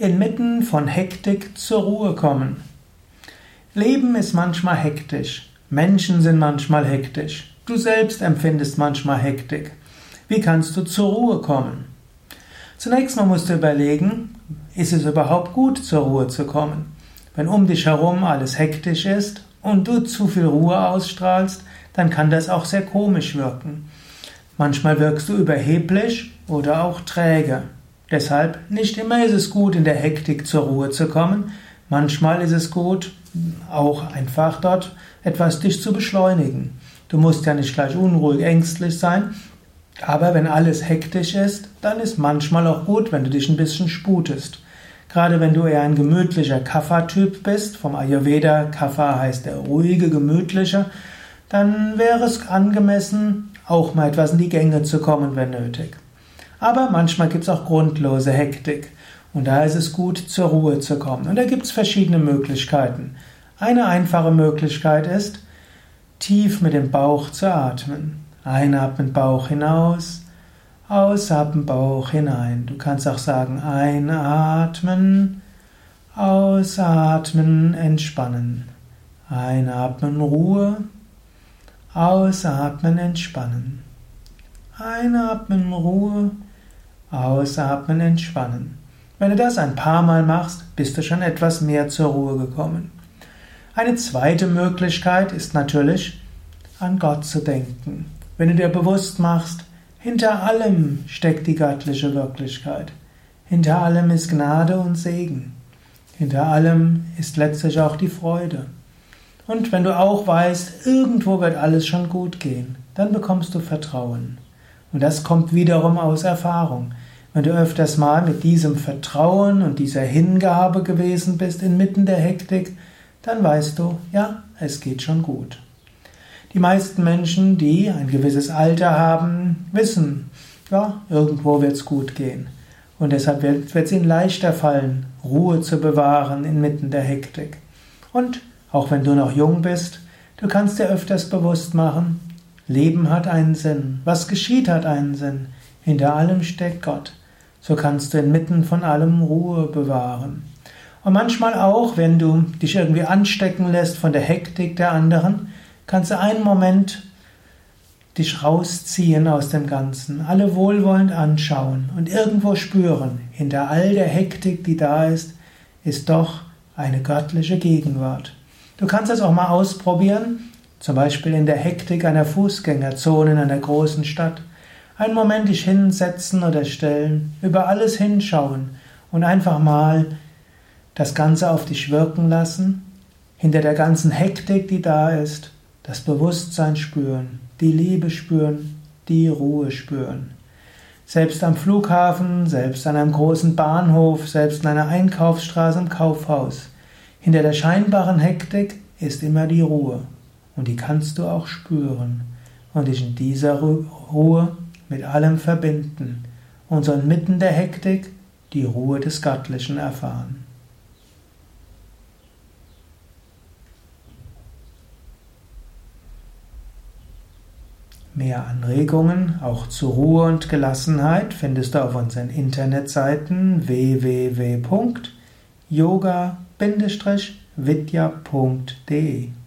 Inmitten von Hektik zur Ruhe kommen. Leben ist manchmal hektisch. Menschen sind manchmal hektisch. Du selbst empfindest manchmal Hektik. Wie kannst du zur Ruhe kommen? Zunächst mal musst du überlegen, ist es überhaupt gut, zur Ruhe zu kommen? Wenn um dich herum alles hektisch ist und du zu viel Ruhe ausstrahlst, dann kann das auch sehr komisch wirken. Manchmal wirkst du überheblich oder auch träge. Deshalb nicht immer ist es gut, in der Hektik zur Ruhe zu kommen. Manchmal ist es gut, auch einfach dort etwas dich zu beschleunigen. Du musst ja nicht gleich unruhig, ängstlich sein, aber wenn alles hektisch ist, dann ist manchmal auch gut, wenn du dich ein bisschen sputest. Gerade wenn du eher ein gemütlicher Kapha-Typ bist, vom Ayurveda, Kapha heißt der ruhige, gemütliche, dann wäre es angemessen, auch mal etwas in die Gänge zu kommen, wenn nötig. Aber manchmal gibt es auch grundlose Hektik. Und da ist es gut, zur Ruhe zu kommen. Und da gibt es verschiedene Möglichkeiten. Eine einfache Möglichkeit ist, tief mit dem Bauch zu atmen. Einatmen, Bauch hinaus, ausatmen, Bauch hinein. Du kannst auch sagen, einatmen, ausatmen, entspannen. Einatmen, Ruhe, ausatmen, entspannen. Einatmen, Ruhe, Ausatmen, entspannen. Wenn du das ein paar Mal machst, bist du schon etwas mehr zur Ruhe gekommen. Eine zweite Möglichkeit ist natürlich, an Gott zu denken. Wenn du dir bewusst machst, hinter allem steckt die göttliche Wirklichkeit. Hinter allem ist Gnade und Segen. Hinter allem ist letztlich auch die Freude. Und wenn du auch weißt, irgendwo wird alles schon gut gehen, dann bekommst du Vertrauen. Und das kommt wiederum aus Erfahrung. Wenn du öfters mal mit diesem Vertrauen und dieser Hingabe gewesen bist inmitten der Hektik, dann weißt du, ja, es geht schon gut. Die meisten Menschen, die ein gewisses Alter haben, wissen, ja, irgendwo wird es gut gehen. Und deshalb wird es ihnen leichter fallen, Ruhe zu bewahren inmitten der Hektik. Und auch wenn du noch jung bist, du kannst dir öfters bewusst machen, Leben hat einen Sinn, was geschieht hat einen Sinn, hinter allem steckt Gott so kannst du inmitten von allem Ruhe bewahren. Und manchmal auch, wenn du dich irgendwie anstecken lässt von der Hektik der anderen, kannst du einen Moment dich rausziehen aus dem Ganzen, alle wohlwollend anschauen und irgendwo spüren, hinter all der Hektik, die da ist, ist doch eine göttliche Gegenwart. Du kannst das auch mal ausprobieren, zum Beispiel in der Hektik einer Fußgängerzone in einer großen Stadt einen Moment dich hinsetzen oder stellen, über alles hinschauen und einfach mal das Ganze auf dich wirken lassen, hinter der ganzen Hektik, die da ist, das Bewusstsein spüren, die Liebe spüren, die Ruhe spüren. Selbst am Flughafen, selbst an einem großen Bahnhof, selbst in einer Einkaufsstraße im Kaufhaus. Hinter der scheinbaren Hektik ist immer die Ruhe. Und die kannst du auch spüren. Und dich in dieser Ruhe mit allem verbinden und so inmitten der Hektik die Ruhe des Göttlichen erfahren. Mehr Anregungen, auch zur Ruhe und Gelassenheit, findest du auf unseren Internetseiten www.yoga-vidya.de